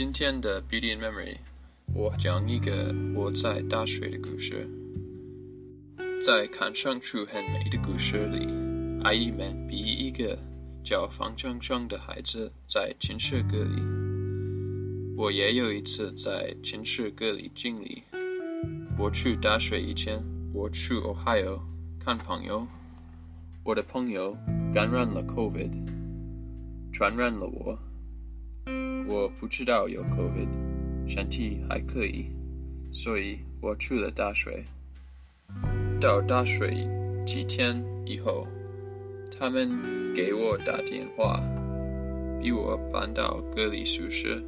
今天的 Beauty and Memory，我讲一个我在大学的故事。在看上去很美的故事里，阿姨们比一个叫方正正的孩子在寝室隔离。我也有一次在寝室隔离经历。我去大学以前，我去 Ohio 看朋友，我的朋友感染了 COVID，传染了我。我不知道有 COVID，身体还可以，所以我去了大学。到大学几天以后，他们给我打电话，逼我搬到隔离宿舍。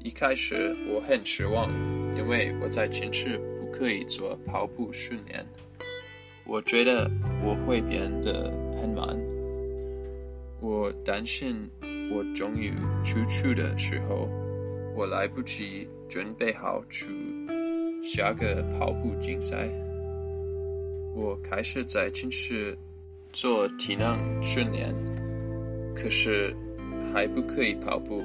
一开始我很失望，因为我在寝室不可以做跑步训练，我觉得我会变得很慢。我担心。我终于出去的时候，我来不及准备好去下个跑步竞赛。我开始在寝室做体能训练，可是还不可以跑步。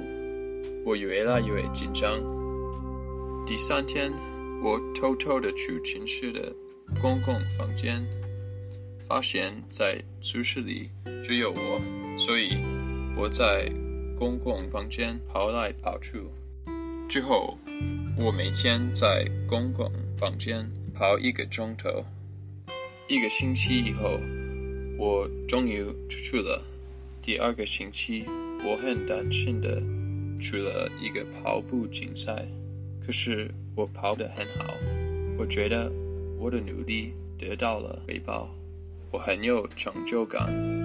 我越来越紧张。第三天，我偷偷的去寝室的公共房间，发现在宿舍里只有我，所以。我在公共房间跑来跑去，之后我每天在公共房间跑一个钟头。一个星期以后，我终于出去了。第二个星期，我很担心的去了一个跑步竞赛，可是我跑得很好，我觉得我的努力得到了回报，我很有成就感。